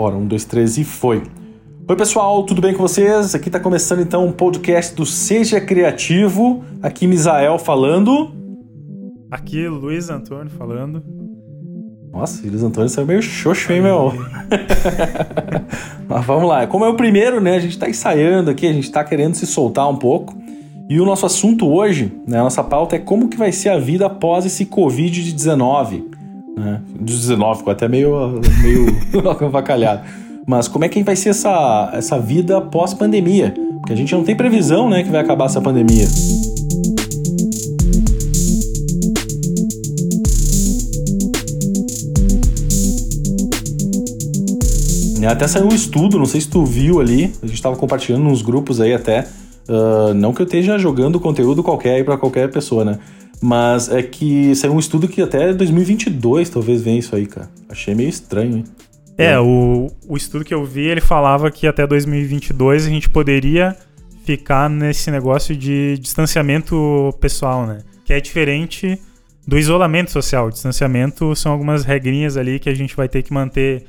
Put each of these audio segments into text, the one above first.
Bora, um, dois, três e foi. Oi, pessoal, tudo bem com vocês? Aqui está começando então um podcast do Seja Criativo. Aqui, Misael falando. Aqui, Luiz Antônio falando. Nossa, Luiz Antônio saiu meio xoxo, hein, meu? Mas vamos lá. Como é o primeiro, né? A gente está ensaiando aqui, a gente está querendo se soltar um pouco. E o nosso assunto hoje, né, a nossa pauta é como que vai ser a vida após esse Covid-19 né? Dos 19, ficou até meio, meio avacalhado. Mas como é que vai ser essa, essa vida pós-pandemia? Porque a gente não tem previsão né, que vai acabar essa pandemia. Até saiu um estudo, não sei se tu viu ali, a gente estava compartilhando nos grupos aí até. Uh, não que eu esteja jogando conteúdo qualquer aí para qualquer pessoa, né? Mas é que saiu um estudo que até 2022 talvez venha isso aí, cara. Achei meio estranho, hein? É, o, o estudo que eu vi, ele falava que até 2022 a gente poderia ficar nesse negócio de distanciamento pessoal, né? Que é diferente do isolamento social. O distanciamento são algumas regrinhas ali que a gente vai ter que manter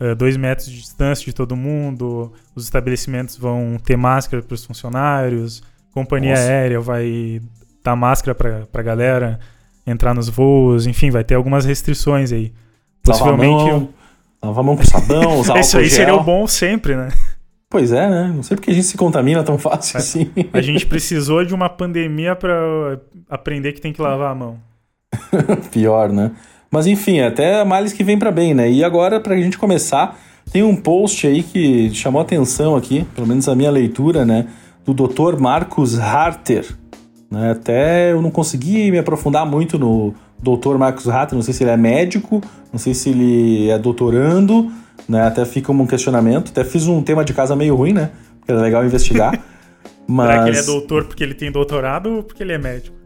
uh, dois metros de distância de todo mundo, os estabelecimentos vão ter máscara para os funcionários, companhia Nossa. aérea vai dar máscara pra, pra galera entrar nos voos, enfim, vai ter algumas restrições aí. Possivelmente. Lavar a mão, lavar a mão com sabão, usar Isso aí seria o bom sempre, né? Pois é, né? Não sei porque a gente se contamina tão fácil assim. A gente precisou de uma pandemia para aprender que tem que lavar a mão. Pior, né? Mas enfim, até males que vem para bem, né? E agora, pra gente começar, tem um post aí que chamou atenção aqui, pelo menos a minha leitura, né? Do Dr. Marcos Harter, né? Até eu não consegui me aprofundar muito no Dr. Marcos Rato, não sei se ele é médico, não sei se ele é doutorando, né? Até fica um questionamento. Até fiz um tema de casa meio ruim, né? Porque era legal investigar. Mas... Será que ele é doutor porque ele tem doutorado ou porque ele é médico?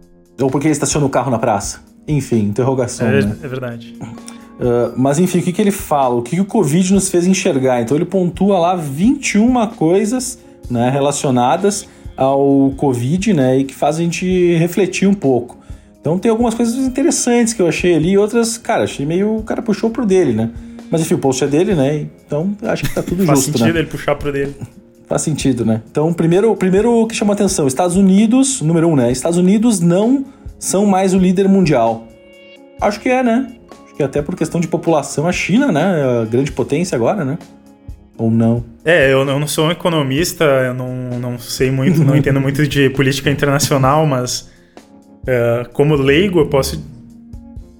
Ou porque ele estaciona o carro na praça? Enfim, interrogação. É, né? é verdade. Uh, mas enfim, o que, que ele fala? O que, que o Covid nos fez enxergar? Então ele pontua lá 21 coisas né, relacionadas ao Covid, né? E que faz a gente refletir um pouco. Então tem algumas coisas interessantes que eu achei ali, outras, cara, achei meio. O cara puxou pro dele, né? Mas enfim, o post é dele, né? Então acho que tá tudo Faz justo. Faz sentido né? ele puxar pro dele. Faz sentido, né? Então, primeiro, primeiro que chamou atenção: Estados Unidos, número um, né? Estados Unidos não são mais o líder mundial. Acho que é, né? Acho que até por questão de população, a China, né? É a grande potência agora, né? Ou não? É, eu, não sou um economista, eu não, não sei muito, não entendo muito de política internacional, mas é, como leigo eu posso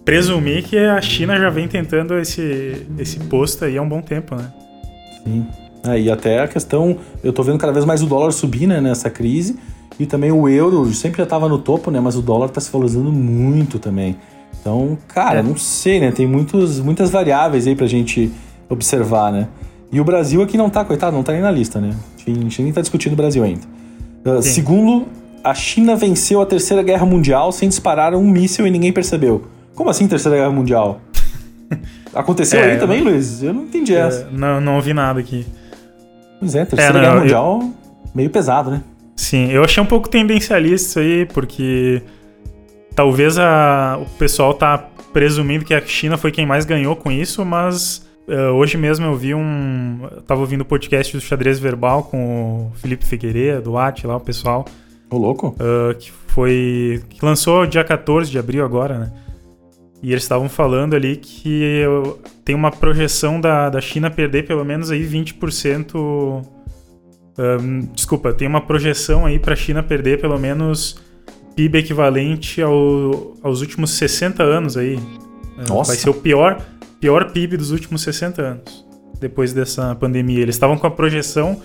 presumir que a China já vem tentando esse, esse posto aí há um bom tempo, né? Sim. É, e até a questão, eu tô vendo cada vez mais o dólar subir, né, nessa crise, e também o euro sempre já estava no topo, né, mas o dólar está se valorizando muito também. Então, cara, é. não sei, né, tem muitos, muitas variáveis aí pra gente observar, né. E o Brasil aqui não tá, coitado, não tá nem na lista, né? A gente nem tá discutindo o Brasil ainda. Uh, segundo, a China venceu a Terceira Guerra Mundial sem disparar um míssil e ninguém percebeu. Como assim Terceira Guerra Mundial? Aconteceu é, aí também, eu... Luiz? Eu não entendi é, essa. Não, não ouvi nada aqui. Pois é, Terceira é, não, Guerra Mundial, eu... meio pesado, né? Sim, eu achei um pouco tendencialista isso aí, porque talvez a, o pessoal tá presumindo que a China foi quem mais ganhou com isso, mas Uh, hoje mesmo eu vi um. Eu tava ouvindo o podcast do Xadrez Verbal com o Felipe Figueiredo, do At, lá, o pessoal. Ô, louco. Uh, que foi. que lançou dia 14 de abril agora, né? E eles estavam falando ali que tem uma projeção da, da China perder pelo menos aí 20%. Um, desculpa, tem uma projeção aí para a China perder pelo menos PIB equivalente ao, aos últimos 60 anos aí. Nossa. Vai ser o pior pior PIB dos últimos 60 anos, depois dessa pandemia. Eles estavam com a projeção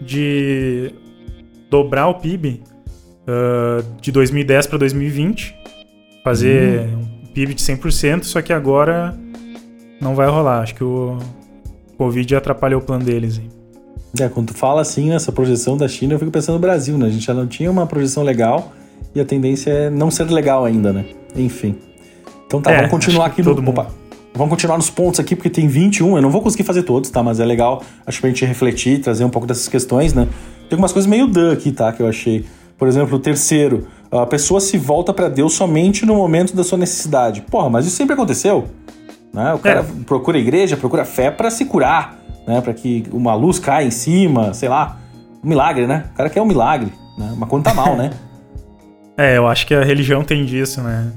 de dobrar o PIB uh, de 2010 para 2020, fazer uhum. um PIB de 100%, só que agora não vai rolar. Acho que o Covid atrapalhou o plano deles. Hein? É, quando tu fala assim, essa projeção da China, eu fico pensando no Brasil, né? A gente já não tinha uma projeção legal e a tendência é não ser legal ainda, né? Enfim. Então tá, é, vamos continuar aqui no. Opa, Vamos continuar nos pontos aqui, porque tem 21. Eu não vou conseguir fazer todos, tá? Mas é legal, acho pra gente refletir, trazer um pouco dessas questões, né? Tem algumas coisas meio dan aqui, tá? Que eu achei. Por exemplo, o terceiro. A pessoa se volta para Deus somente no momento da sua necessidade. Porra, mas isso sempre aconteceu. Né? O cara é. procura igreja, procura fé para se curar. né? Para que uma luz caia em cima, sei lá. Um milagre, né? O cara quer um milagre, né? Mas quando tá mal, né? É, eu acho que a religião tem disso, né?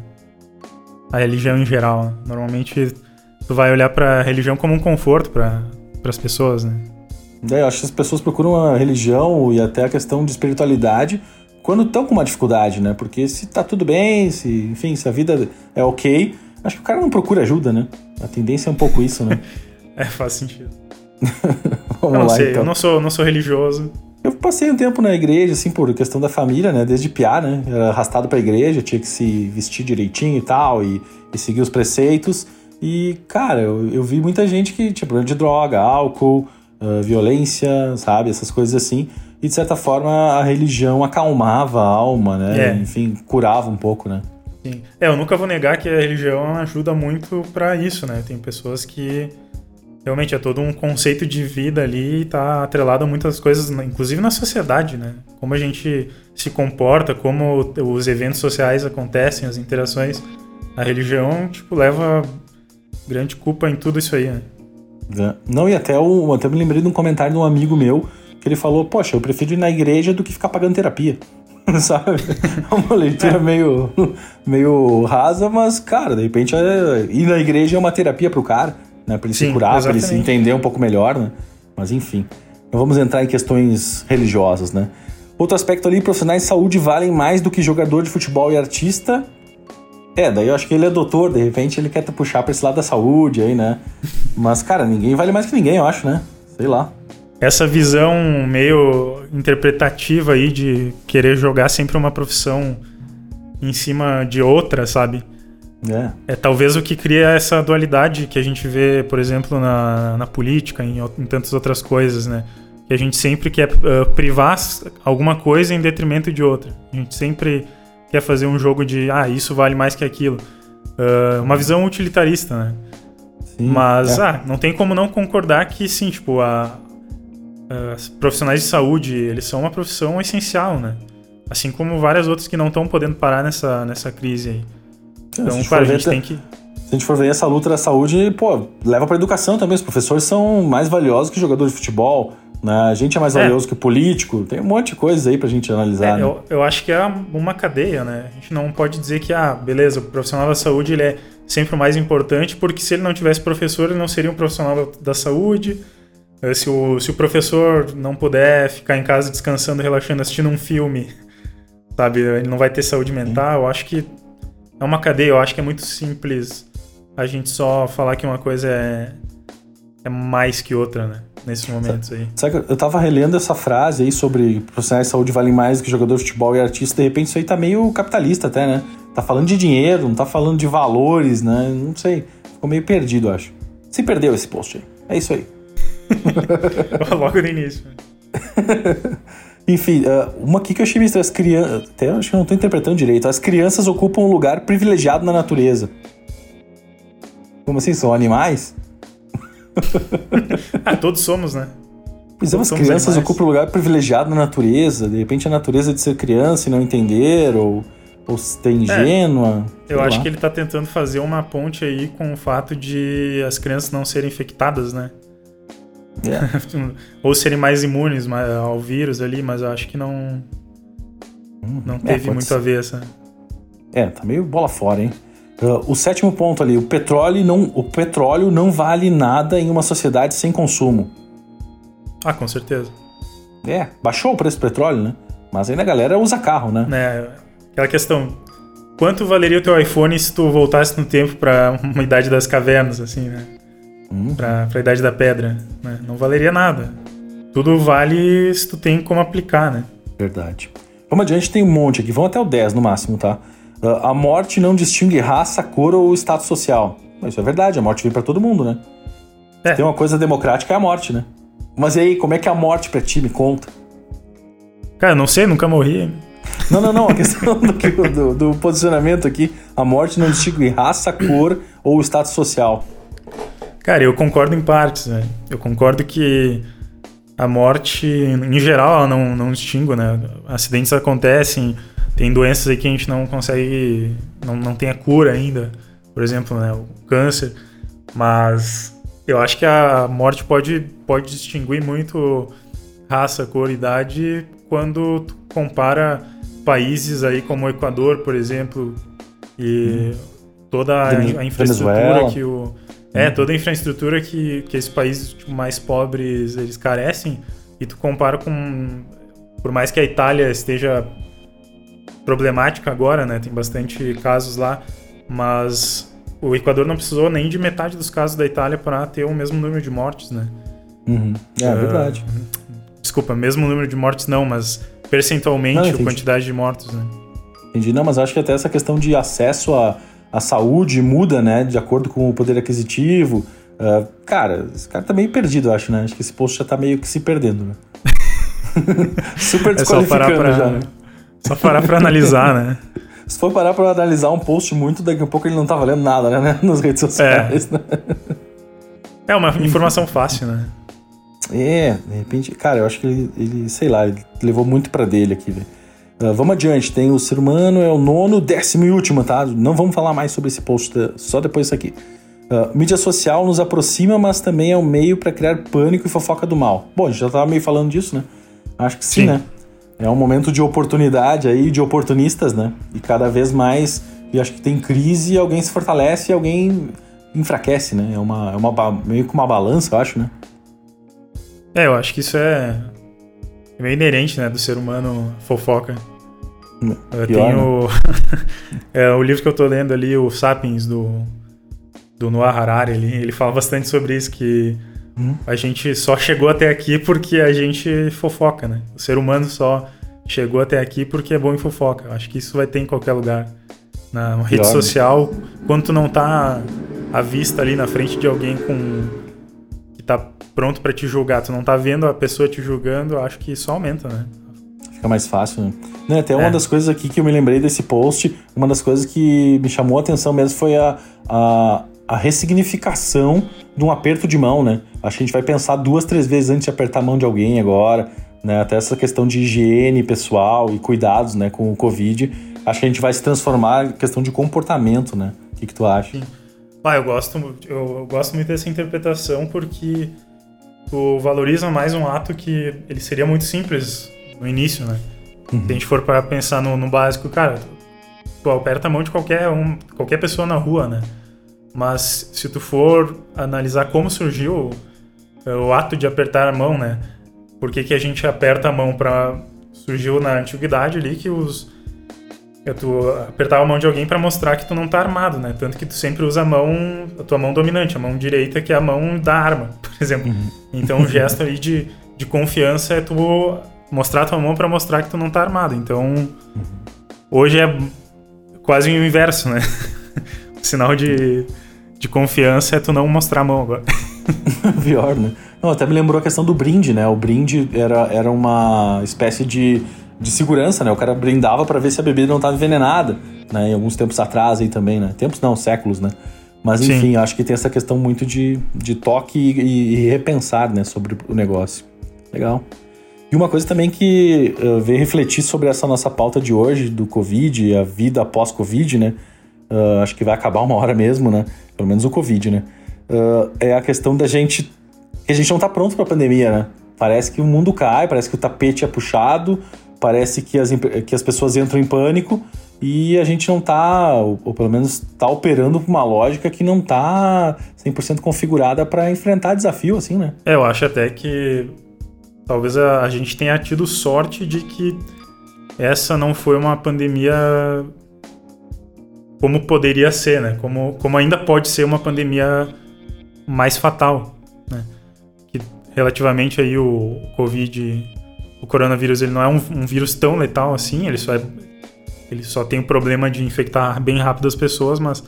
A religião em geral. Normalmente tu vai olhar pra religião como um conforto para as pessoas, né? É, eu acho que as pessoas procuram a religião e até a questão de espiritualidade quando estão com uma dificuldade, né? Porque se tá tudo bem, se, enfim, se a vida é ok, acho que o cara não procura ajuda, né? A tendência é um pouco isso, né? é, faz sentido. Vamos eu não lá, sei, então. eu não sou, não sou religioso. Eu passei um tempo na igreja, assim, por questão da família, né? Desde piar, né? Era arrastado pra igreja, tinha que se vestir direitinho e tal, e, e seguir os preceitos. E, cara, eu, eu, vi muita gente que tinha problema de droga, álcool, uh, violência, sabe? Essas coisas assim. E, de certa forma, a religião acalmava a alma, né? É. Enfim, curava um pouco, né? Sim. É, eu nunca vou negar que a religião ajuda muito para isso, né? Tem pessoas que realmente é todo um conceito de vida ali e tá atrelado a muitas coisas, inclusive na sociedade, né? Como a gente se comporta, como os eventos sociais acontecem, as interações. A religião, tipo, leva grande culpa em tudo isso aí, né? É. Não, e até, o, até me lembrei de um comentário de um amigo meu que ele falou: Poxa, eu prefiro ir na igreja do que ficar pagando terapia. Sabe? É uma leitura é. meio, meio rasa, mas, cara, de repente é, ir na igreja é uma terapia pro cara né? Para ele Sim, se curar, para ele se entender um pouco melhor, né? Mas enfim, não vamos entrar em questões religiosas, né? Outro aspecto ali, profissionais de saúde valem mais do que jogador de futebol e artista. É, daí eu acho que ele é doutor, de repente ele quer te puxar para esse lado da saúde aí, né? Mas, cara, ninguém vale mais que ninguém, eu acho, né? Sei lá. Essa visão meio interpretativa aí de querer jogar sempre uma profissão em cima de outra, sabe? É. é talvez o que cria essa dualidade que a gente vê, por exemplo, na, na política, em, em tantas outras coisas, né? Que a gente sempre quer uh, privar alguma coisa em detrimento de outra. A gente sempre quer fazer um jogo de, ah, isso vale mais que aquilo. Uh, uma visão utilitarista, né? Sim, Mas, é. ah, não tem como não concordar que, sim, tipo, a, a, profissionais de saúde, eles são uma profissão essencial, né? Assim como várias outras que não estão podendo parar nessa, nessa crise aí. Então, a gente tem que. Se a gente for ver essa luta da saúde, pô, leva pra educação também. Os professores são mais valiosos que jogadores de futebol. Né? A gente é mais é. valioso que político. Tem um monte de coisas aí pra gente analisar. É, né? eu, eu acho que é uma cadeia, né? A gente não pode dizer que, ah, beleza, o profissional da saúde ele é sempre o mais importante, porque se ele não tivesse professor, ele não seria um profissional da saúde. Eh, se o, se o professor não puder ficar em casa descansando, relaxando, assistindo um filme, sabe, ele não vai ter saúde mental. Eu acho que é uma cadeia, eu acho que é muito simples a gente só falar que uma coisa é, é mais que outra, né? Nesses momentos aí. Sabe eu tava relendo essa frase aí sobre profissionais de saúde valem mais do que jogador de futebol e artista, de repente isso aí tá meio capitalista até, né? Tá falando de dinheiro, não tá falando de valores, né? Não sei. Ficou meio perdido, eu acho. Se perdeu esse post aí. É isso aí. Logo no início. Enfim, uh, uma aqui que eu achei meio as crianças. Até acho que eu não estou interpretando direito. As crianças ocupam um lugar privilegiado na natureza. Como assim? São animais? ah, todos somos, né? Pois é, as crianças animais. ocupam um lugar privilegiado na natureza. De repente a natureza é de ser criança e não entender, ou, ou ser ingênua. É, eu acho lá. que ele está tentando fazer uma ponte aí com o fato de as crianças não serem infectadas, né? Yeah. Ou serem mais imunes ao vírus ali, mas eu acho que não. Hum, não é, teve é, muito ser. a ver essa. É, tá meio bola fora, hein? Uh, o sétimo ponto ali, o petróleo, não, o petróleo não vale nada em uma sociedade sem consumo. Ah, com certeza. É, baixou o preço do petróleo, né? Mas ainda a galera usa carro, né? É, aquela questão. Quanto valeria o teu iPhone se tu voltasse no tempo para uma idade das cavernas, assim, né? Hum. Pra, pra Idade da Pedra. Né? Não valeria nada. Tudo vale se tu tem como aplicar, né? Verdade. Vamos adiante, tem um monte aqui. Vamos até o 10 no máximo, tá? Uh, a morte não distingue raça, cor ou status social. Isso é verdade, a morte vem para todo mundo, né? É. Tem uma coisa democrática é a morte, né? Mas e aí, como é que é a morte pra ti? Me conta. Cara, não sei, nunca morri. Não, não, não. A questão do, do, do posicionamento aqui, a morte não distingue raça, cor ou status social. Cara, eu concordo em partes, né? Eu concordo que a morte, em geral, ela não, não distingue, né? Acidentes acontecem, tem doenças aí que a gente não consegue, não, não tem a cura ainda, por exemplo, né? O câncer. Mas Eu acho que a morte pode, pode distinguir muito raça, cor, idade quando tu compara países aí como o Equador, por exemplo, e hum. toda a, a infraestrutura Venezuela. que o é, toda a infraestrutura que, que esses países tipo, mais pobres eles carecem, e tu compara com por mais que a Itália esteja problemática agora, né? Tem bastante casos lá, mas o Equador não precisou nem de metade dos casos da Itália para ter o mesmo número de mortes, né? Uhum. É, uh, verdade. Desculpa, mesmo número de mortes não, mas percentualmente não, a quantidade de mortos, né? Entendi. Não, mas acho que até essa questão de acesso à, à saúde muda, né? De acordo com o poder aquisitivo. Uh, cara, esse cara tá meio perdido, eu acho, né? Acho que esse post já tá meio que se perdendo, né? Super desqualificando é pra, já, né? Só parar pra analisar, né? Se for parar pra analisar um post muito, daqui a pouco ele não tá valendo nada, né? Nas redes sociais, é. né? É uma informação fácil, né? É, de repente, cara, eu acho que ele, ele sei lá, ele levou muito para dele aqui, velho. Uh, vamos adiante, tem o ser humano, é o nono, décimo e último, tá? Não vamos falar mais sobre esse post, só depois disso aqui. Uh, mídia social nos aproxima, mas também é um meio para criar pânico e fofoca do mal. Bom, a gente já tava meio falando disso, né? Acho que sim, sim. né? É um momento de oportunidade aí, de oportunistas, né? E cada vez mais, e acho que tem crise, alguém se fortalece e alguém enfraquece, né? É uma, é uma meio que uma balança, eu acho, né? É, eu acho que isso é meio inerente, né, do ser humano fofoca. Eu tenho né? é, o livro que eu tô lendo ali, o Sapiens do do Noah Harari, ele, ele fala bastante sobre isso que hum. a gente só chegou até aqui porque a gente fofoca, né? O ser humano só chegou até aqui porque é bom em fofoca. Eu acho que isso vai ter em qualquer lugar. Na rede Pior, né? social, quando tu não tá à vista ali na frente de alguém com que tá pronto para te julgar, tu não tá vendo a pessoa te julgando, acho que isso aumenta, né? Fica mais fácil, né? Não, até é. uma das coisas aqui que eu me lembrei desse post, uma das coisas que me chamou a atenção mesmo foi a, a, a ressignificação de um aperto de mão, né? Acho que a gente vai pensar duas, três vezes antes de apertar a mão de alguém agora, né? Até essa questão de higiene pessoal e cuidados, né, com o Covid. Acho que a gente vai se transformar em questão de comportamento, né? O que, que tu acha? Sim. Ah, eu gosto, eu, eu gosto muito dessa interpretação porque tu valoriza mais um ato que ele seria muito simples no início, né? Uhum. Se a gente for para pensar no, no, básico, cara, tu aperta a mão de qualquer, um, qualquer pessoa na rua, né? Mas se tu for analisar como surgiu o, o ato de apertar a mão, né? Por que, que a gente aperta a mão para surgiu na antiguidade ali que os é tu apertar a mão de alguém para mostrar que tu não tá armado, né? Tanto que tu sempre usa a mão, a tua mão dominante, a mão direita, que é a mão da arma, por exemplo. Uhum. Então o gesto aí de, de confiança é tu mostrar a tua mão para mostrar que tu não tá armado. Então uhum. hoje é quase o inverso, né? o sinal de, de confiança é tu não mostrar a mão agora. Pior, né? Não, até me lembrou a questão do brinde, né? O brinde era, era uma espécie de de segurança, né? O cara brindava para ver se a bebida não estava envenenada, né? Em alguns tempos atrás aí também, né? Tempos não, séculos, né? Mas enfim, Sim. acho que tem essa questão muito de, de toque e, e, repensar, né? Sobre o negócio. Legal. E uma coisa também que uh, veio refletir sobre essa nossa pauta de hoje, do Covid, a vida após Covid, né? Uh, acho que vai acabar uma hora mesmo, né? Pelo menos o Covid, né? Uh, é a questão da gente. que a gente não tá pronto pra pandemia, né? Parece que o mundo cai, parece que o tapete é puxado, parece que as, que as pessoas entram em pânico e a gente não está, ou, ou, pelo menos está operando com uma lógica que não está 100% configurada para enfrentar desafio, assim, né? É, eu acho até que talvez a, a, gente tenha tido sorte de que essa não foi uma pandemia como poderia ser, né? Como, como ainda pode ser uma pandemia mais fatal, né? Que relativamente aí o Covid o coronavírus ele não é um, um, vírus tão letal assim, ele só, é, ele só tem o problema de infectar bem rápido as pessoas, mas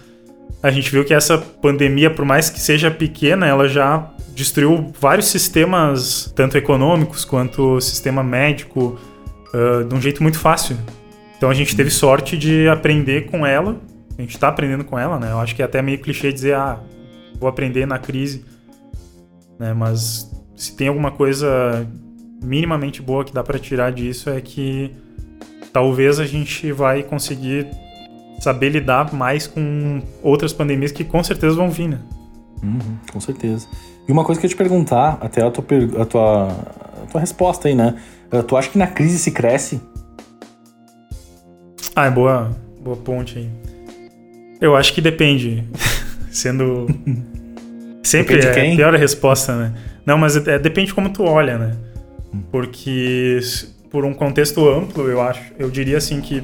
a gente viu que essa pandemia, por mais que seja pequena, ela já destruiu vários sistemas, tanto econômicos quanto sistema médico, uh, de um jeito muito fácil. Então a gente teve sorte de aprender com ela, a gente está aprendendo com ela, né? Eu acho que é até meio clichê dizer, ah, vou aprender na crise, né? Mas se tem alguma coisa minimamente boa que dá para tirar disso é que talvez a gente vai conseguir saber lidar mais com outras pandemias que com certeza vão vir, né? Uhum, com certeza. E uma coisa que eu ia te perguntar, até a tua, a tua, a tua resposta aí, né? Eh, tu acha que na crise se cresce? Ah, é boa, boa ponte aí. Eu acho que depende. Sendo. Sempre depende é a pior a resposta, né? Não, mas é, depende como tu olha, né? Hum. Porque por um contexto amplo, eu acho, eu diria assim que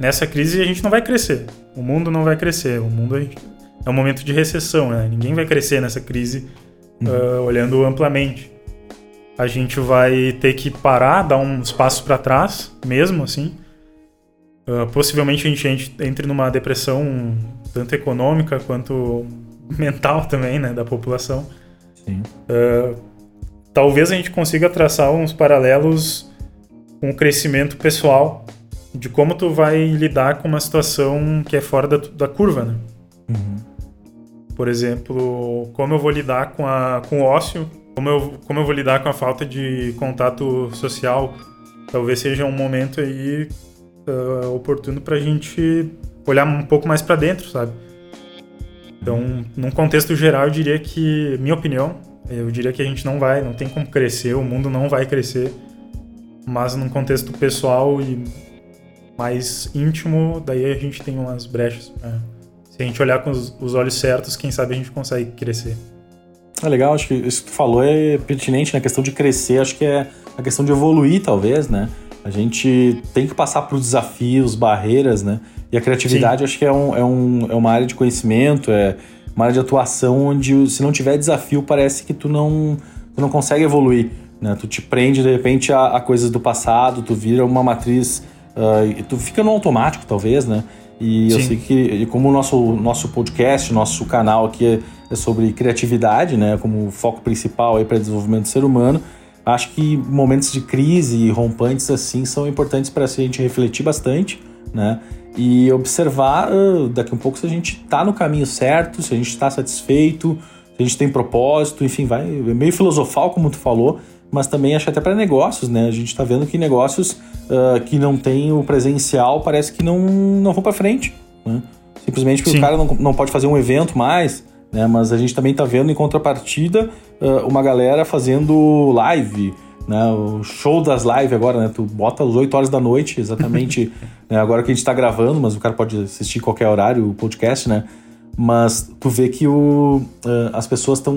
nessa crise a gente não vai crescer. O mundo não vai crescer. O mundo é um momento de recessão, né? Ninguém vai crescer nessa crise uh, olhando amplamente. A gente vai ter que parar, dar uns passos para trás, mesmo assim. Uh, possivelmente a gente entre numa depressão tanto econômica quanto mental também, né, da população. Sim. Uh, talvez a gente consiga traçar uns paralelos com o crescimento pessoal de como tu vai lidar com uma situação que é fora da, da curva, né? Uhum. Por exemplo, como eu vou lidar com, a, com o ócio, como eu, como eu vou lidar com a falta de contato social. Talvez seja um momento aí uh, oportuno para a gente olhar um pouco mais para dentro, sabe? Então, num contexto geral, eu diria que, minha opinião, eu diria que a gente não vai, não tem como crescer, o mundo não vai crescer mas num contexto pessoal e mais íntimo, daí a gente tem umas brechas. Né? Se a gente olhar com os, os, olhos certos, quem sabe a gente consegue crescer. É legal, acho que isso que tu falou é pertinente na né? questão de crescer, acho que é a questão de evoluir, talvez, né? A gente tem que passar por desafios, barreiras, né? E a criatividade Sim. acho que é, um, é, um, é uma área de conhecimento, é uma área de atuação onde se não tiver desafio parece que tu não, tu não consegue evoluir. Né? Tu te prende de repente a, a coisas do passado, tu vira uma matriz, uh, tu fica no automático talvez, né? E Sim. eu sei que, como o nosso, nosso podcast, nosso canal aqui é, é sobre criatividade, né? Como foco principal para desenvolvimento do ser humano, acho que momentos de crise rompantes assim são importantes para a gente refletir bastante, né? E observar uh, daqui a um pouco se a gente está no caminho certo, se a gente está satisfeito, se a gente tem propósito, enfim, vai é meio filosofal como tu falou, mas também acho até para negócios, né? A gente está vendo que negócios uh, que não tem o presencial parece que não, não vão para frente, né? Simplesmente porque Sim. o cara não, não pode fazer um evento mais, né? Mas a gente também está vendo em contrapartida uh, uma galera fazendo live, né? O show das lives agora, né? Tu bota às 8 horas da noite, exatamente né? agora que a gente está gravando, mas o cara pode assistir qualquer horário o podcast, né? Mas tu vê que o, uh, as pessoas estão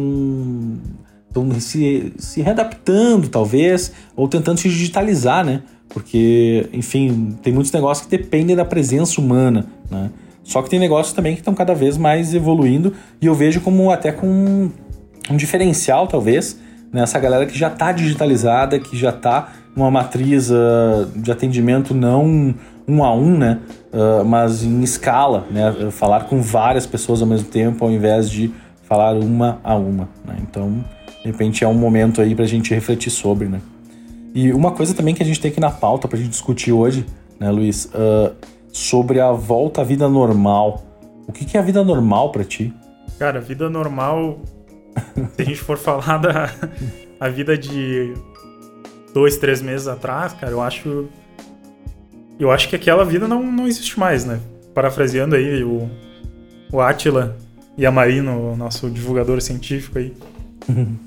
estão se, se readaptando, talvez, ou tentando se digitalizar, né? Porque, enfim, tem muitos negócios que dependem da presença humana, né? Só que tem negócios também que estão cada vez mais evoluindo e eu vejo como até com um diferencial, talvez, nessa galera que já está digitalizada, que já está numa matriz uh, de atendimento não um a um, né? Uh, mas em escala, né? Falar com várias pessoas ao mesmo tempo, ao invés de falar uma a uma. Né? Então, de repente é um momento aí pra gente refletir sobre, né? E uma coisa também que a gente tem aqui na pauta pra gente discutir hoje, né, Luiz? Uh, sobre a volta à vida normal. O que, que é a vida normal para ti? Cara, a vida normal, se a gente for falar da a vida de dois, três meses atrás, cara, eu acho. Eu acho que aquela vida não, não existe mais, né? Parafraseando aí o, o Atila e a Marino, nosso divulgador científico aí.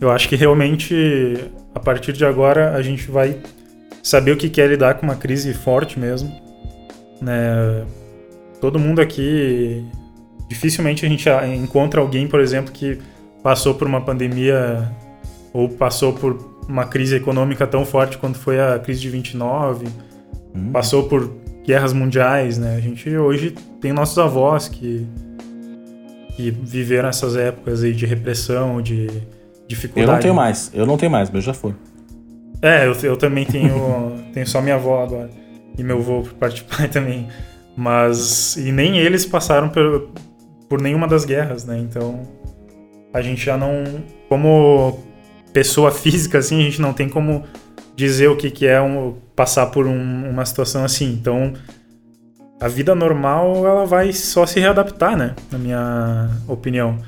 Eu acho que realmente, a partir de agora, a gente vai saber o que é lidar com uma crise forte mesmo. Né? Todo mundo aqui, dificilmente a gente encontra alguém, por exemplo, que passou por uma pandemia ou passou por uma crise econômica tão forte quanto foi a crise de 29, hum. passou por guerras mundiais, né? A gente hoje tem nossos avós que, que viveram essas épocas aí de repressão, de dificuldade. Eu não tenho mais, eu não tenho mais, mas já foi. É, eu, eu também tenho, tenho só minha avó agora. E meu avô por parte de pai também. Mas. E nem eles passaram por, por nenhuma das guerras, né? Então. A gente já não. Como pessoa física, assim, a gente não tem como dizer o que, que é um, passar por um, uma situação assim. Então. A vida normal, ela vai só se readaptar, né? Na minha opinião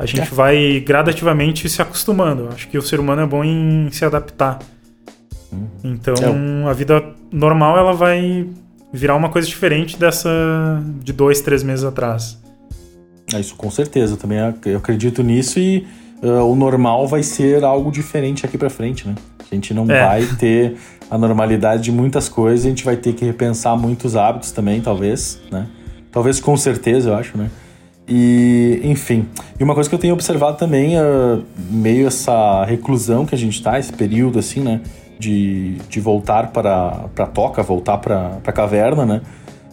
a gente é. vai gradativamente se acostumando. Acho que o ser humano é bom em se adaptar. Hum. Então, é. a vida normal ela vai virar uma coisa diferente dessa de dois, três meses atrás. É isso, com certeza. Também eu acredito nisso e uh, o normal vai ser algo diferente aqui para frente, né? A gente não é. vai ter a normalidade de muitas coisas, a gente vai ter que repensar muitos hábitos também, talvez, né? Talvez com certeza, eu acho, né? E, enfim. E uma coisa que eu tenho observado também, uh, meio essa reclusão que a gente tá, esse período assim, né? De, de voltar para a toca, voltar para a caverna, né?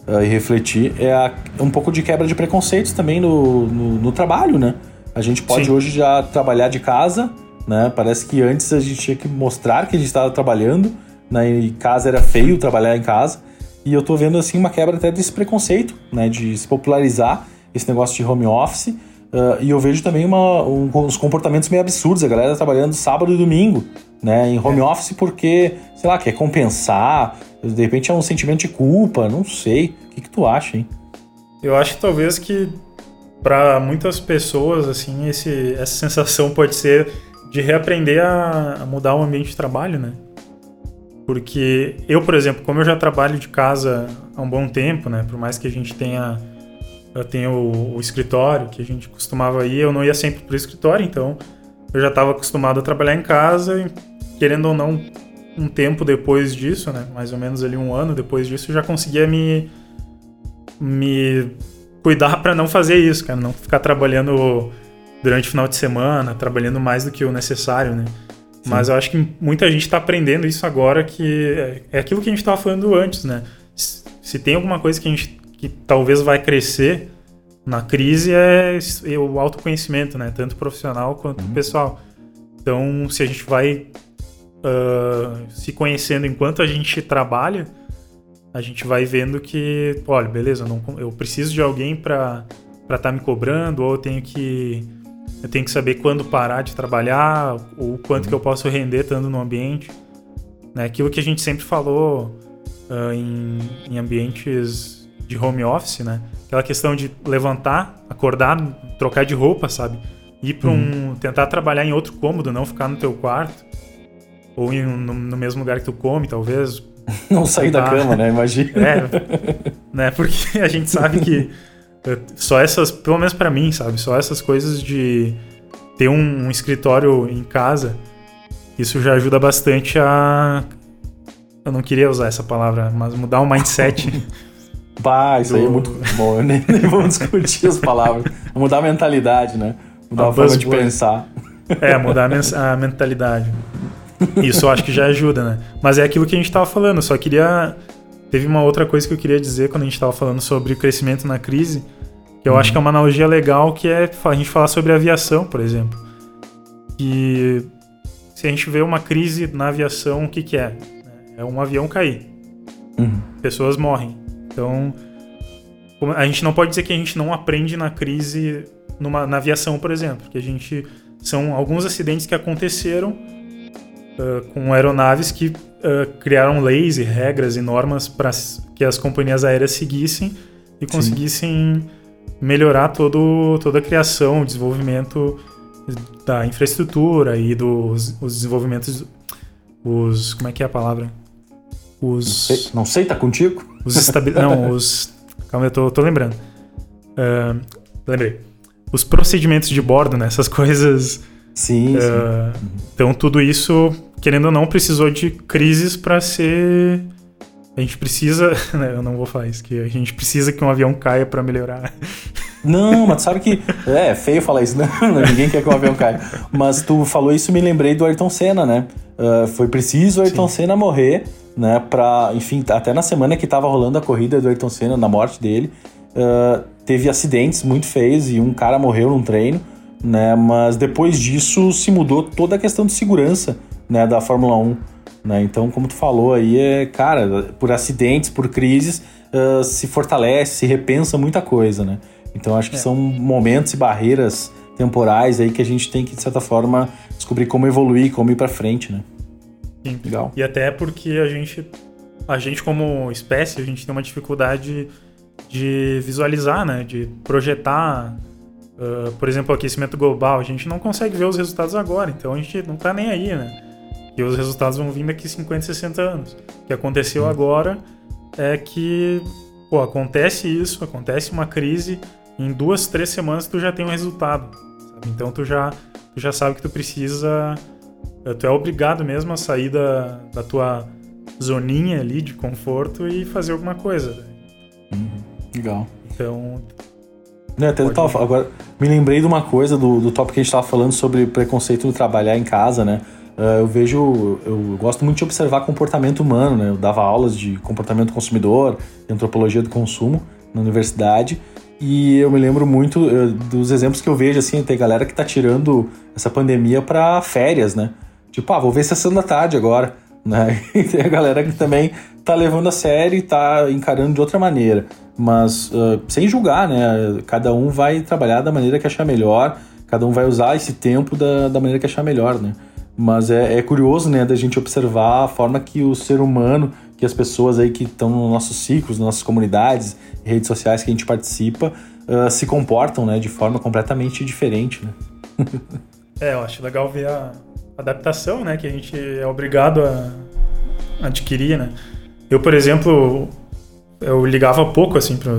Uh, e refletir, é a, um pouco de quebra de preconceitos também no, no, no trabalho, né? A gente pode Sim. hoje já trabalhar de casa, né? Parece que antes a gente tinha que mostrar que a gente estava trabalhando, né? E casa era feio trabalhar em casa. E eu tô vendo assim uma quebra até desse preconceito, né? De se popularizar esse negócio de home office. Uh, e eu vejo também uma, um, uns comportamentos meio absurdos, a galera trabalhando sábado e domingo, né, em home é. office porque, sei lá, quer compensar, de repente é um sentimento de culpa, não sei. O que, que tu acha, hein? Eu acho que talvez que para muitas pessoas, assim, esse, essa sensação pode ser de reaprender a, a mudar o ambiente de trabalho, né? Porque eu, por exemplo, como eu já trabalho de casa há um bom tempo, né? Por mais que a gente tenha eu tenho o, o, escritório que a gente costumava ir, eu não ia sempre pro escritório, então eu já estava acostumado a trabalhar em casa e, querendo ou não, um tempo depois disso, né, mais ou menos ali um ano depois disso, eu já conseguia me me cuidar para não fazer isso, cara, não ficar trabalhando durante o final de semana, trabalhando mais do que o necessário, né? Sim. Mas eu acho que muita gente está aprendendo isso agora, que é, é aquilo que a gente estava falando antes, né? Se tem alguma coisa que a gente que talvez vai crescer na crise é, é o autoconhecimento, né? Tanto profissional quanto uhum. pessoal. Então, se a gente vai uh, se conhecendo enquanto a gente trabalha, a gente vai vendo que, olha, beleza, eu, não, eu preciso de alguém para estar tá me cobrando, ou eu tenho que eu tenho que saber quando parar de trabalhar, ou quanto uhum. que eu posso render estando no ambiente. Né? Aquilo que a gente sempre falou uh, em, em ambientes de home office, né? Aquela questão de levantar, acordar, trocar de roupa, sabe? Ir para um. Uhum. tentar trabalhar em outro cômodo, não ficar no teu quarto. Ou em, no, no mesmo lugar que tu come, talvez. Não sair da cama, né? Imagina. É, né? Porque a gente sabe que eh, só essas, pelo menos para mim, sabe? Só essas coisas de ter um, um, escritório em casa, isso já ajuda bastante a. Eu não queria usar essa palavra, mas mudar o mindset Bah, isso do... aí é muito bom. Nem, nem vamos discutir as palavras. Mudar a mentalidade, né? Mudar a, a forma de pensar. É, mudar a, mentalidade. Isso eu acho que já ajuda, né? Mas é aquilo que a gente tava falando. Só queria. Teve uma outra coisa que eu queria dizer quando a gente tava falando sobre o crescimento na crise. Que eu uhum. acho que é uma analogia legal, que é a gente falar sobre aviação, por exemplo. Que se a gente vê uma crise na aviação, o que, que é? É um avião cair. Uhum. Pessoas morrem. Então, a gente não pode dizer que a gente não aprende na crise numa, na aviação, por exemplo, que a gente são alguns acidentes que aconteceram uh, com aeronaves que uh, criaram leis e regras e normas para que as companhias aéreas seguissem e conseguissem Sim. melhorar todo, toda a criação, o desenvolvimento da infraestrutura e dos os desenvolvimentos os como é que é a palavra os não sei, não sei tá contigo os estabil... Não, os. Calma, eu tô, tô lembrando. Uh, lembrei. Os procedimentos de bordo, né? Essas coisas. Sim, uh, sim. Então, tudo isso, querendo ou não, precisou de crises para ser. A gente precisa. Né, eu não vou falar isso, que a gente precisa que um avião caia para melhorar. Não, mas tu sabe que. É, é feio falar isso, né? Ninguém quer que um avião caia. Mas tu falou isso e me lembrei do Ayrton Senna, né? Uh, foi preciso o Ayrton Sim. Senna morrer né? Para, enfim, até na semana que estava rolando a corrida do Ayrton Senna, na morte dele, uh, teve acidentes muito feios e um cara morreu num treino, né? Mas depois disso se mudou toda a questão de segurança, né? Da Fórmula 1, né? Então, como tu falou aí, é, cara, por acidentes, por crises, uh, se fortalece, se repensa muita coisa, né? Então, acho que é. são momentos e barreiras temporais aí que a gente tem que, de certa forma, descobrir como evoluir, como ir para frente, né? Sim. Legal. E até porque a gente, a gente como espécie, a gente tem uma dificuldade de visualizar, né? De projetar, uh, por exemplo, o aquecimento global. A gente não consegue ver os resultados agora, então a gente não tá nem aí, né? E os resultados vão vir daqui 50, 60 anos. O que aconteceu agora é que, pô, acontece isso, acontece uma crise, em duas, três semanas tu já tem um resultado. Sabe? Então tu já, tu já sabe que tu precisa. Tu é obrigado mesmo a sair da, da tua zoninha ali de conforto e fazer alguma coisa. Uhum. Legal. Então. Né, até tava, agora, me lembrei de uma coisa do, do tópico que a gente estava falando sobre preconceito no trabalhar em casa, né? Uh, eu vejo, eu gosto muito de observar comportamento humano, né? Eu dava aulas de comportamento consumidor, de antropologia do consumo na universidade. E eu me lembro muito uh, dos exemplos que eu vejo, assim, tem galera que tá tirando essa pandemia para férias, né? Tipo, ah, vou ver sessão da tarde agora, né? E tem a galera que também tá levando a sério e tá encarando de outra maneira. Mas uh, sem julgar, né? Cada um vai trabalhar da maneira que achar melhor, cada um vai usar esse tempo da, da maneira que achar melhor, né? Mas é, é curioso, né, da gente observar a forma que o ser humano, que as pessoas aí que estão nos nossos ciclos, nas nossas comunidades, redes sociais que a gente participa, uh, se comportam, né, de forma completamente diferente, né? é, eu acho legal ver a adaptação, né, que a gente é obrigado a adquirir, né? Eu, por exemplo, eu ligava pouco, assim, pra,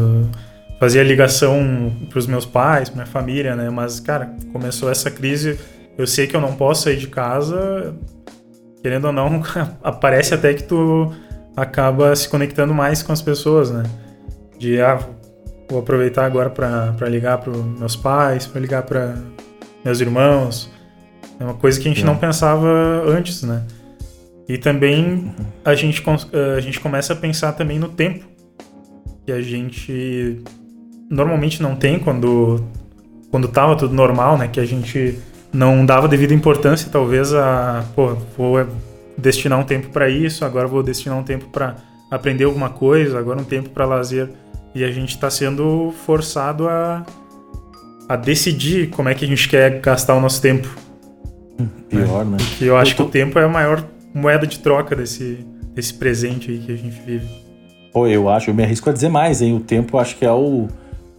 fazia ligação para os meus pais, pra minha família, né? Mas, cara, começou essa crise eu sei que eu não posso sair de casa, querendo ou não, aparece até que tu acaba se conectando mais com as pessoas, né? De, ah, vou aproveitar agora para ligar para meus pais, para ligar para meus irmãos. É uma coisa que a gente não pensava antes, né? E também a gente, a gente começa a pensar também no tempo que a gente normalmente não tem quando quando tava tudo normal, né? Que a gente não dava devida importância, talvez, a. Pô, vou destinar um tempo para isso, agora vou destinar um tempo para aprender alguma coisa, agora um tempo para lazer. E a gente está sendo forçado a, a decidir como é que a gente quer gastar o nosso tempo. Pior, né? Porque eu acho eu tô... que o tempo é a maior moeda de troca desse, desse presente aí que a gente vive. Pô, eu acho, eu me arrisco a dizer mais, hein? O tempo eu acho que é o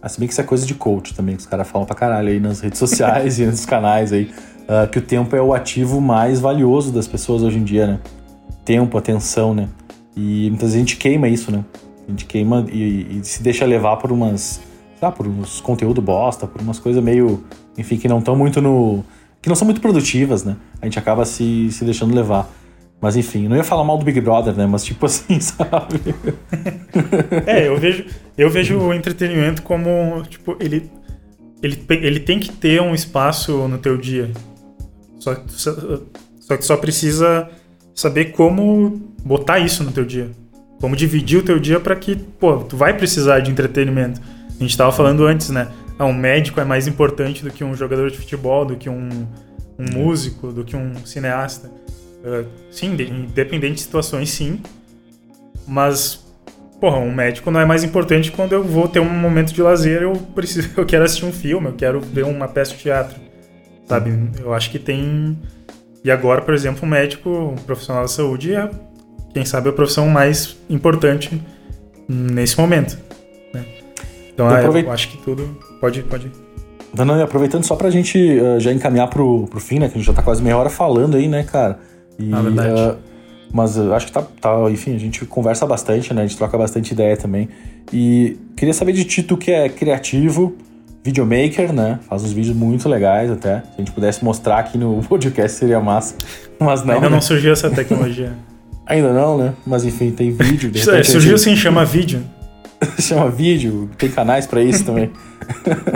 Assim bem que isso é coisa de coach também, que os caras falam pra caralho aí nas redes sociais e nos canais aí. Uh, que o tempo é o ativo mais valioso das pessoas hoje em dia, né? Tempo, atenção, né? E muitas vezes a gente queima isso, né? A gente queima e, e se deixa levar por umas. Sei por uns conteúdo bosta, por umas coisas meio. Enfim, que não estão muito no. Que não são muito produtivas, né? A gente acaba se, se deixando levar. Mas enfim, não ia falar mal do Big Brother, né? Mas tipo assim, sabe? é, eu vejo, eu vejo o entretenimento como, tipo, ele, ele, ele tem que ter um espaço no teu dia. Só, só, só que só precisa saber como botar isso no teu dia. Como dividir o teu dia para que, pô, tu vai precisar de entretenimento. A gente tava falando antes, né? Ah, um médico é mais importante do que um jogador de futebol, do que um, um músico, do que um cineasta. Uh, sim, independente de situações, sim. Mas, porra, um médico não é mais importante quando eu vou ter um momento de lazer, eu preciso, eu quero assistir um filme, eu quero ver uma peça de teatro. Sabe? Eu acho que tem. E agora, por exemplo, um médico, um profissional da saúde é, quem sabe, a profissão mais importante nesse momento. Né? Então, eu, aproveit... acho que tudo pode. pode... Não, não, aproveitando só pra gente uh, já encaminhar pro, pro fim, né? Que a gente já tá quase meia hora falando aí, né, cara? E, ah, verdade. Uh, mas uh, acho que tá, tá, enfim, a gente conversa bastante, né? A gente troca bastante ideia também. E queria saber de ti, tu que é criativo, videomaker, né? Faz uns vídeos muito legais até. Se a gente pudesse mostrar aqui no podcast seria massa. Mas não. Ainda né? não surgiu essa tecnologia. Ainda não, né? Mas enfim, tem vídeo. É, surgiu sim, chama vídeo. chama vídeo, tem canais para isso também.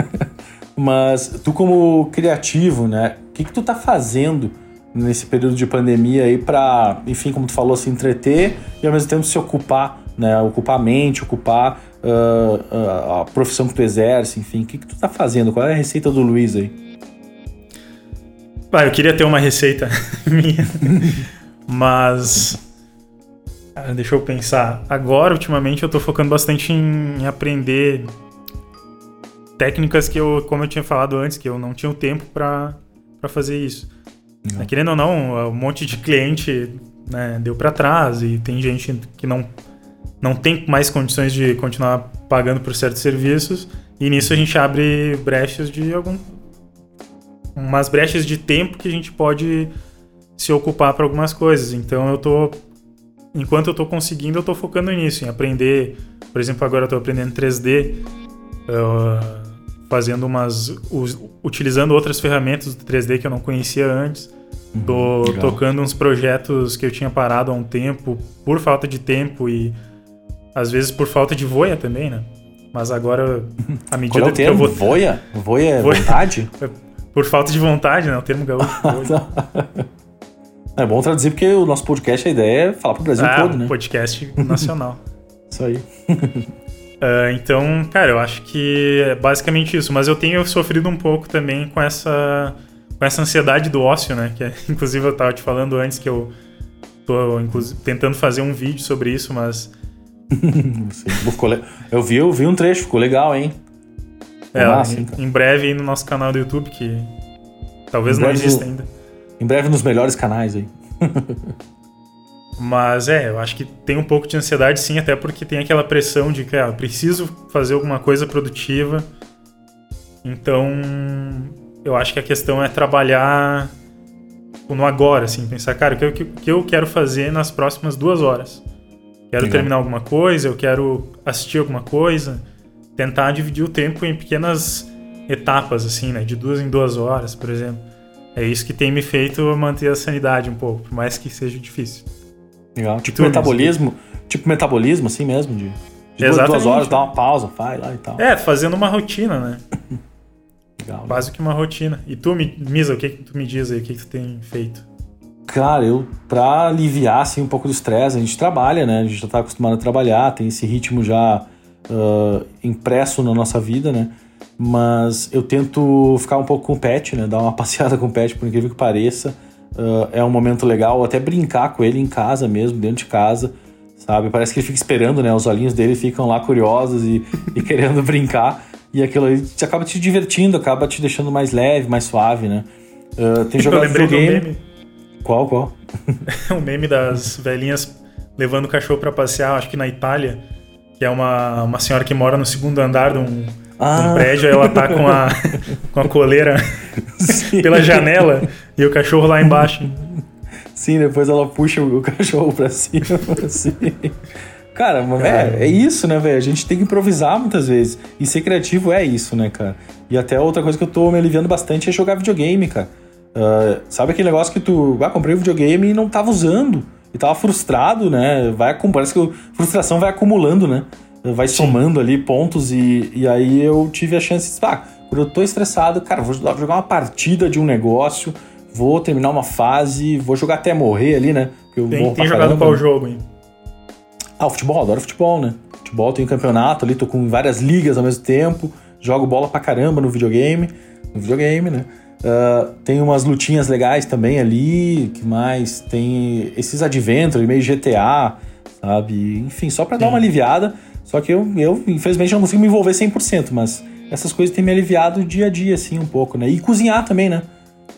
Mas tu como criativo, né? O que, que tu tá fazendo? nesse período de pandemia aí para, enfim, como tu falou, se entreter e ao mesmo tempo se ocupar, né? Ocupar a mente, ocupar uh, uh, a profissão que tu exerce, enfim. O que, que tu tá fazendo? Qual é a receita do Luiz aí? Ah, eu queria ter uma receita minha, mas deixa eu pensar. Agora, ultimamente, eu tô focando bastante em aprender técnicas que eu, como eu tinha falado antes, que eu não tinha o tempo para fazer isso. Não. Querendo ou não, um monte de cliente né, deu para trás e tem gente que não, não tem mais condições de continuar pagando por certos serviços. E nisso a gente abre brechas de algum. umas brechas de tempo que a gente pode se ocupar para algumas coisas. Então eu tô. Enquanto eu tô conseguindo, eu tô focando nisso, em aprender. Por exemplo, agora eu tô aprendendo 3D. Uh, fazendo umas. Us, utilizando outras ferramentas do 3D que eu não conhecia antes. Tô Legal. tocando uns projetos que eu tinha parado há um tempo, por falta de tempo e às vezes por falta de voia também, né? Mas agora, à Qual medida é o que eu termo? vou. Voia? Voia é Voia. vontade? Por falta de vontade, né? O termo gaúcho. voia. É bom traduzir porque o nosso podcast, a ideia é falar pro Brasil ah, todo, né? podcast nacional. Isso aí. Ah, então, cara, eu acho que é basicamente isso. Mas eu tenho sofrido um pouco também com essa, com essa ansiedade do ócio, né? Que é- inclusive eu tava te falando antes que eu tô tentando fazer um vídeo sobre isso, mas Eu vi, eu vi um trecho, ficou legal, hein? é, massa, em, cara? em breve aí no nosso canal do YouTube, que talvez não exista ainda. Em breve nos melhores canais aí. Mas é, eu acho que tem um pouco de ansiedade sim, até porque tem aquela pressão de que ah, preciso fazer alguma coisa produtiva. Então, eu acho que a questão é trabalhar no agora, assim, pensar, cara, o que, que eu quero fazer nas próximas duas horas? Quero Legal. terminar alguma coisa, eu quero assistir alguma coisa, tentar dividir o tempo em pequenas etapas, assim, né? De duas em duas horas, por exemplo. É isso que tem me feito manter a sanidade um pouco, por mais que seja difícil. Legal. Tipo metabolismo. Tipo metabolismo, assim mesmo, de, de duas, duas horas, dá uma pausa, vai lá e tal. É, fazendo uma rotina, né? Legal. Quase que uma rotina. E tu, Mi- Misa, o que, que tu me diz aí? O que, que tu tem feito? Cara, eu, pra aliviar assim, um pouco do estresse, a gente trabalha, né? A gente já tá acostumado a trabalhar, tem esse ritmo já ah, impresso na nossa vida, né? Mas eu tento ficar um pouco com o pet, né? Dar uma passeada com o pet, por incrível que pareça. Ah, é um momento legal, até brincar com ele em casa mesmo, dentro de casa, sabe? Parece que ele fica esperando, né? Os olhinhos dele ficam lá curiosos e, e querendo brincar. E aquilo aí te acaba te divertindo, acaba te deixando mais leve, mais suave, né? Ah, tem Eu jogado lembrei do videogame. meme. Qual, qual? o meme das velhinhas levando o cachorro pra passear, acho que na Itália, que é uma, uma senhora que mora no segundo andar de um, Ah. um prédio, aí ela tá com a, com a coleira pela janela e o cachorro lá embaixo. Sim, depois ela puxa o cachorro pra cima, assim. Cara, mas, é, é isso, né, velho? A gente tem que improvisar muitas vezes. E ser criativo é isso, né, cara? E até outra coisa que eu tô me aliviando bastante é jogar videogame, cara. Ah, sabe aquele negócio que tu, ah, comprei o videogame e não tava usando. E tava frustrado, né? Vai, parece que a frustração vai acumulando, né? Vai somando ali pontos e, e aí eu tive a chance de, ah, quando eu tô estressado, cara, vou jogar uma partida de um negócio, vou terminar uma fase, vou jogar até morrer ali, né? Eu Tem, tem jogado caramba, qual jogo, hein? Ah, o futebol, adoro futebol, né? Futebol, tem campeonato ali, tô com várias ligas ao mesmo tempo, jogo bola pra caramba no videogame, no videogame, né? Ah, tem umas lutinhas legais também ali, que mais? Tem esses adventures, meio GTA, sabe? Enfim, só pra dar uma aliviada. Só que eu, eu, infelizmente, não consigo me envolver 100%, mas essas coisas têm me aliviado dia a dia, assim, um pouco, né? E cozinhar também, né?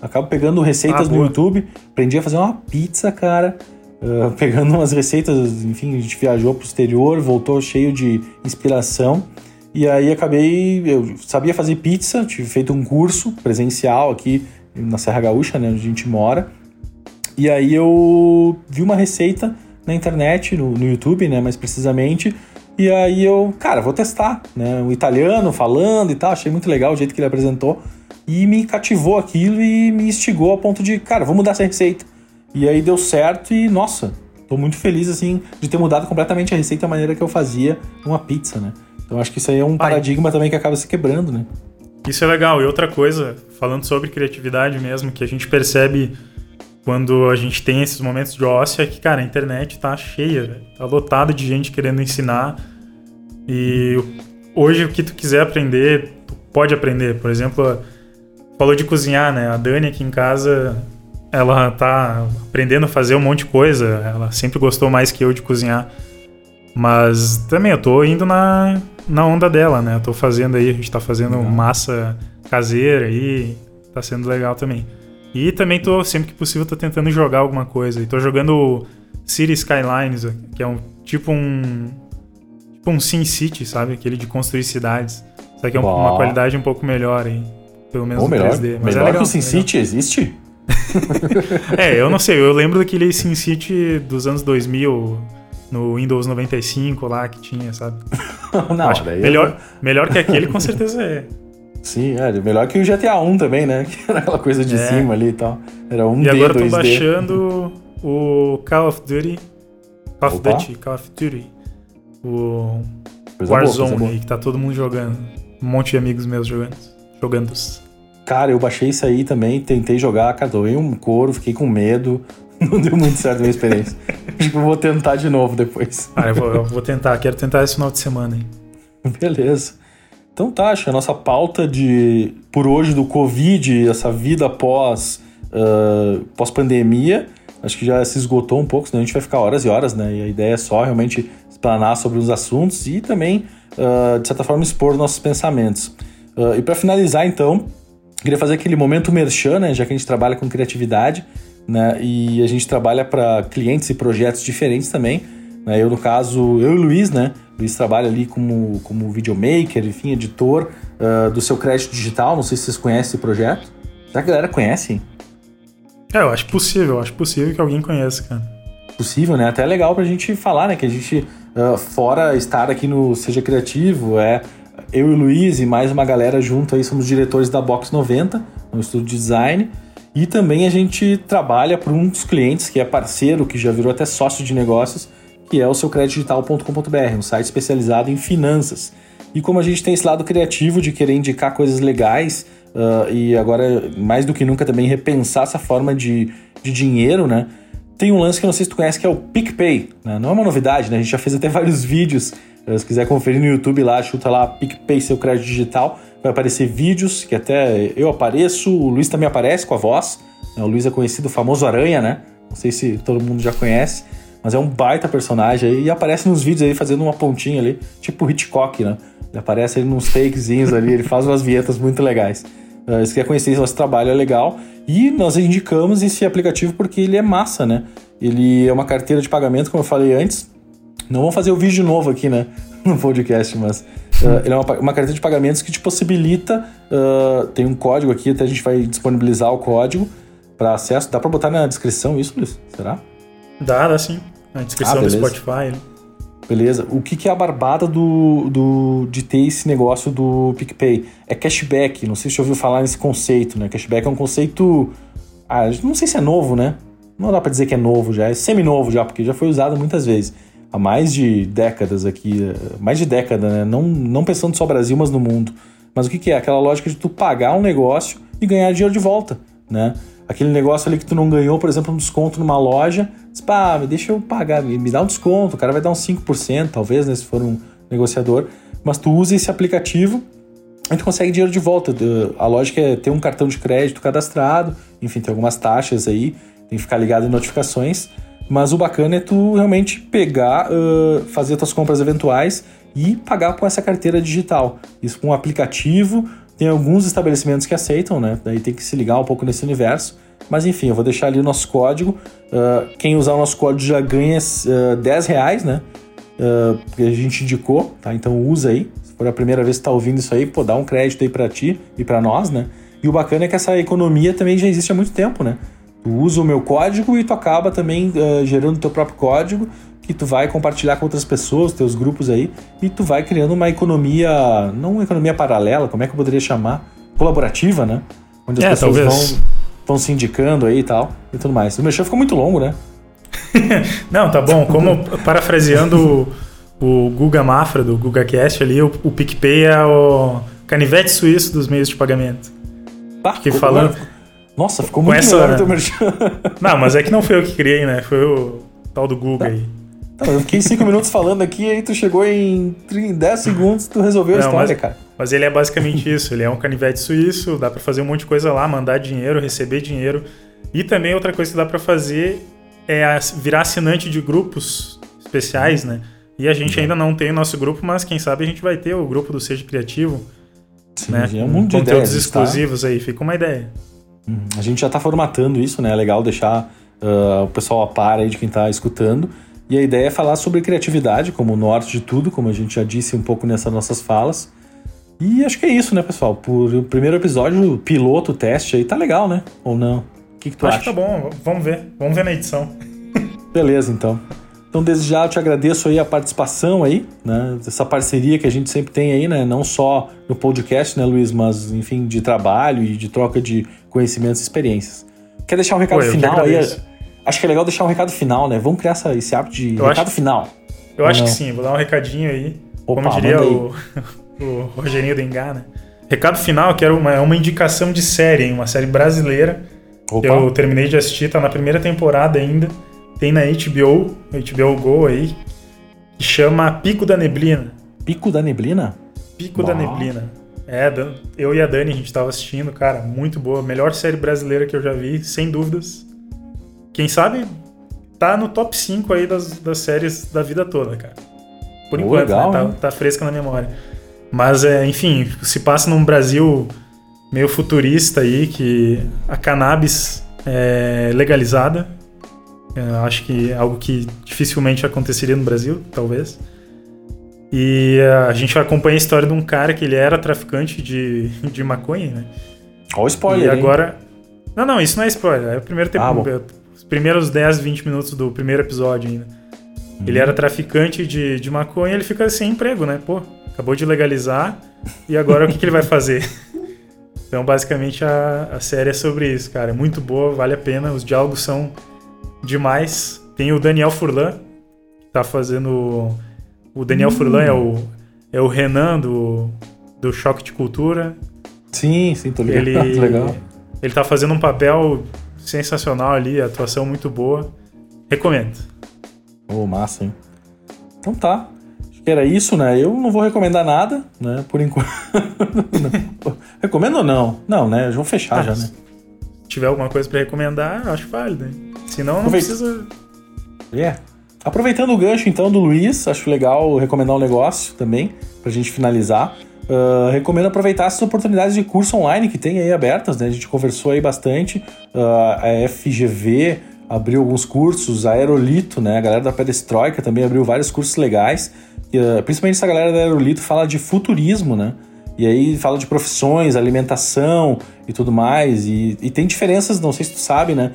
Acabo pegando receitas Ah, no. YouTube, aprendi a fazer uma pizza, cara. Uh, pegando umas receitas, enfim, a gente viajou pro exterior, voltou cheio de inspiração. E aí acabei, eu sabia fazer pizza, tive feito um curso presencial aqui na Serra Gaúcha, né, onde a gente mora. E aí eu vi uma receita na internet, no, no YouTube, né, mais precisamente. E aí eu, cara, vou testar, né, um italiano falando e tal, achei muito legal o jeito que ele apresentou. E me cativou aquilo e me instigou a ponto de, cara, vou mudar essa receita. E aí deu certo e, nossa, tô muito feliz, assim, de ter mudado completamente a receita, a maneira que eu fazia uma pizza, né? Então acho que isso aí é um paradigma também que acaba se quebrando, né? Isso é legal. E outra coisa, falando sobre criatividade mesmo, que a gente percebe quando a gente tem esses momentos de ócio, é que, cara, a internet tá cheia, velho. tá lotada de gente querendo ensinar. E hoje o que tu quiser aprender, tu pode aprender. Por exemplo, falou de cozinhar, né? A Dani aqui em casa, ela tá aprendendo a fazer um monte de coisa. Ela sempre gostou mais que eu de cozinhar. Mas também eu tô indo na, na onda dela, né? Eu tô fazendo aí, a gente tá fazendo Legal. massa caseira aí, tá sendo legal também. E também tô, sempre que possível, tô tentando jogar alguma coisa. E tô jogando City Skylines, que é um tipo um. Tipo um Sim City, sabe? Aquele de construir cidades. Só que é um- uma qualidade um pouco melhor aí. Pelo menos melhor, 3D. Mas melhor é legal, que o Sin. City existe? É, eu não sei, eu lembro daquele Sin City dos anos 2000, no Windows 95 lá que tinha, sabe? não, Acho melhor, melhor que aquele com certeza é. Sim, é melhor que o GTA 1 também, né? Que era aquela coisa de é. cima ali e tal. Era um E D, agora tô baixando o Call of Duty. Call of Duty, Call of Duty. O coisa Warzone boa, aí, que tá todo mundo jogando. Um monte de amigos meus jogando. Jogando. Cara, eu baixei isso aí também, tentei jogar, cara, doei um couro, fiquei com medo. Não deu muito certo a minha experiência. Acho que eu vou tentar de novo depois. Ah, eu vou, eu vou tentar, quero tentar esse final de semana aí. Beleza. Então tá, acho que a nossa pauta de por hoje do Covid, essa vida pós, uh, pós pandemia, acho que já se esgotou um pouco, senão a gente vai ficar horas e horas, né? E a ideia é só realmente explanar sobre os assuntos e também, uh, de certa forma, expor nossos pensamentos. Uh, e para finalizar, então, queria fazer aquele momento merchan, né? Já que a gente trabalha com criatividade, né? E a gente trabalha para clientes e projetos diferentes também. Né? Eu, no caso, eu e o Luiz, né? O Luiz trabalha ali como, como videomaker, enfim, editor uh, do seu crédito digital. Não sei se vocês conhecem esse projeto. Será que a galera conhece? É, eu acho possível, eu acho possível que alguém conheça, cara. Possível, né? Até é legal pra gente falar, né? Que a gente, uh, fora estar aqui no Seja Criativo, é eu e o Luiz e mais uma galera junto aí, somos diretores da Box 90, no estúdio de design. E também a gente trabalha para um dos clientes que é parceiro, que já virou até sócio de negócios, que é o seu um site especializado em finanças. E como a gente tem esse lado criativo de querer indicar coisas legais uh, e agora mais do que nunca também repensar essa forma de, de dinheiro, né? Tem um lance que eu não sei se tu conhece que é o PicPay. Né? Não é uma novidade, né? A gente já fez até vários vídeos. Uh, se quiser conferir no YouTube lá, chuta lá PicPay seu crédito digital. Vai aparecer vídeos que até eu apareço, o Luiz também aparece com a voz. Né? O Luiz é conhecido, o famoso Aranha, né? Não sei se todo mundo já conhece. Mas é um baita personagem aí e aparece nos vídeos aí fazendo uma pontinha ali, tipo Hitchcock, né? Ele aparece aí nos takezinhos ali, ele faz umas vinhetas muito legais. Uh, se quer conhecer esse nosso trabalho, é legal. E nós indicamos esse aplicativo porque ele é massa, né? Ele é uma carteira de pagamento, como eu falei antes. Não vamos fazer o vídeo novo aqui, né? No podcast, mas uh, ele é uma, uma, carteira de pagamentos que te possibilita. Uh, tem um código aqui, até a gente vai disponibilizar o código para acesso. Dá para botar na descrição isso, Luiz? Será? Dá, dá sim. Na descrição ah, do Spotify. Né? Beleza. O que, que é a barbada do, do, de ter esse negócio do PicPay? É cashback. Não sei se você ouviu falar nesse conceito, né? Cashback é um conceito. Ah, não sei se é novo, né? Não dá para dizer que é novo já, é semi-novo já, porque já foi usado muitas vezes. Há mais de décadas aqui, eh, mais de década, né? Não, não pensando só no Brasil, mas no mundo. Mas o que, que é? Aquela lógica de tu pagar um negócio e ganhar dinheiro de volta, né? Aquele negócio ali que tu não ganhou, por exemplo, um desconto numa loja, diz, pá, deixa eu pagar, me dá um desconto, o cara vai dar uns 5%, talvez, né, se for um negociador. Mas tu usa esse aplicativo e tu consegue dinheiro de volta. A lógica é ter um cartão de crédito cadastrado, enfim, tem algumas taxas aí, tem que ficar ligado em notificações. Mas o bacana é tu realmente pegar, uh, fazer tuas compras eventuais e pagar com essa carteira digital. Isso com um aplicativo, tem alguns estabelecimentos que aceitam, né? Daí tem que se ligar um pouco nesse universo. Mas enfim, eu vou deixar ali o nosso código. Uh, quem usar o nosso código já ganha uh, 10 reais, né? Uh, porque a gente indicou, tá? Então usa aí. Se for a primeira vez que tá ouvindo isso aí, pô, dá um crédito aí para ti e para nós, né? E o bacana é que essa economia também já existe há muito tempo, né? Tu usa o meu código e tu acaba também uh, gerando teu próprio código que tu vai compartilhar com outras pessoas, teus grupos aí, e tu vai criando uma economia, não uma economia paralela, como é que eu poderia chamar? Colaborativa, né? Onde as é, pessoas vão, vão se indicando aí e tal, e tudo mais. O meu show ficou muito longo, né? não, tá bom. Como parafraseando o, o Guga Mafra, do GugaCast ali, o, o PicPay é o canivete suíço dos meios de pagamento. Pá, que falando... Nossa, ficou muito essa... melhor o teu merchan. Não, mas é que não foi eu que criei, né? Foi o tal do Guga tá. aí. Não, eu fiquei 5 minutos falando aqui, aí tu chegou em 10 segundos, tu resolveu a história, mas, cara. Mas ele é basicamente isso, ele é um canivete suíço, dá para fazer um monte de coisa lá, mandar dinheiro, receber dinheiro. E também outra coisa que dá para fazer é virar assinante de grupos especiais, né? E a gente uhum. ainda não tem o nosso grupo, mas quem sabe a gente vai ter o grupo do Seja Criativo. Sim, né? É um monte de conteúdos ideias, tá? exclusivos tá? aí, fica uma ideia. Uhum. A gente já tá formatando isso, né? É legal deixar uh, o pessoal a par aí de quem tá escutando. E a ideia é falar sobre criatividade como o norte de tudo, como a gente já disse um pouco nessas nossas falas. E acho que é isso, né, pessoal? Por o primeiro episódio, o piloto, o teste aí, tá legal, né? Ou não? O que, que tu acho acha? Acho que tá bom. Vamos ver. Vamos ver na edição. Beleza, então. Então, desde já eu te agradeço aí a participação aí, né? Essa parceria que a gente sempre tem aí, né? Não só no podcast, né, Luiz, mas enfim, de trabalho e de troca de conhecimentos e experiências. Quer deixar um recado Pô, final aí? Acho que é legal deixar um recado final, né? Vamos criar essa, esse hábito de eu recado acho, final. Eu acho não? que sim, vou dar um recadinho aí. Opa, como diria o, o Rogerinho do Engar, né? Recado final, que era uma, é uma indicação de série, hein? uma série brasileira. Opa. Eu terminei de assistir, tá na primeira temporada ainda. Tem na HBO, HBO Go aí, que chama Pico da Neblina. Pico da Neblina? Pico da Neblina. É, eu e a Dani a gente tava assistindo, cara, muito boa. Melhor série brasileira que eu já vi, sem dúvidas. Quem sabe tá no top 5 aí das, das séries da vida toda, cara. Por enquanto, legal, né? tá, tá, fresca na memória. Mas, é, enfim, se passa num Brasil meio futurista aí, que a cannabis é legalizada eu acho que é algo que dificilmente aconteceria no Brasil, talvez. E a gente acompanha a história de um cara que ele era traficante de, de maconha, né? Olha o spoiler. E agora. Hein? Não, não, isso não é spoiler. É o primeiro tempo. Ah, os primeiros 10, 20 minutos do primeiro episódio ainda. Hum. Ele era traficante de, de maconha e ele fica sem emprego, né? Pô, acabou de legalizar e agora o que, que ele vai fazer? Então, basicamente, a, a série é sobre isso, cara. É muito boa, vale a pena. Os diálogos são demais. Tem o Daniel Furlan, que tá fazendo. O Daniel hum. Furlan é o, é o Renan do, do Choque de Cultura. Sim, sim, tô ligado. Ele, legal. Ele tá fazendo um papel sensacional ali, atuação muito boa. Recomendo. Ô, oh, massa, hein? Então tá. Acho que era isso, né? Eu não vou recomendar nada, né? Por enquanto. Recomendo ou não? Não, né? Já vou fechar ah, já, né? Se tiver alguma coisa para recomendar, acho válido. Hein? Senão não precisa. É. Aproveitando o gancho então do Luiz, acho legal recomendar um negócio também, pra gente finalizar. Uh, recomendo aproveitar essas oportunidades de curso online que tem aí abertas, né? A gente conversou aí bastante. Uh, a FGV abriu alguns cursos, a Aerolito, né? A galera da Pedestroika também abriu vários cursos legais. Uh, principalmente essa galera da Aerolito fala de futurismo, né? E aí fala de profissões, alimentação e tudo mais. E, e tem diferenças, não sei se tu sabe, né?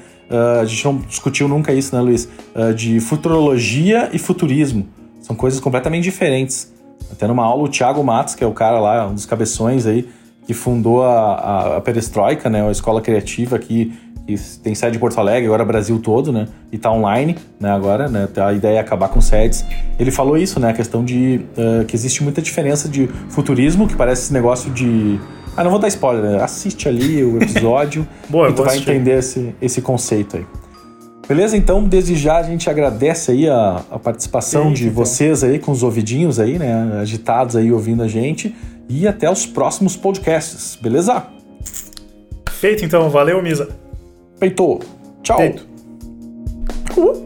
A gente não discutiu nunca isso, né, Luiz? De futurologia e futurismo. São coisas completamente diferentes. Até numa aula, o Thiago Matos, que é o cara lá, um dos cabeções aí, que fundou a, a, a Perestroika, né, a escola criativa aqui, que tem sede em Porto Alegre, agora Brasil todo, né, e tá online, né, agora, né, a ideia é acabar com sedes. Ele falou isso, né, a questão de uh, que existe muita diferença de futurismo, que parece esse negócio de ah, não vou dar spoiler, né? assiste ali o episódio Boa, e tu vai assistir. entender esse, esse conceito aí. Beleza? Então, desde já a gente agradece aí a, a participação Sim, de então. vocês aí com os ouvidinhos aí, né? Agitados aí ouvindo a gente. E até os próximos podcasts, beleza? Feito então, valeu, Misa. Feito. Tchau. Feito. Uh.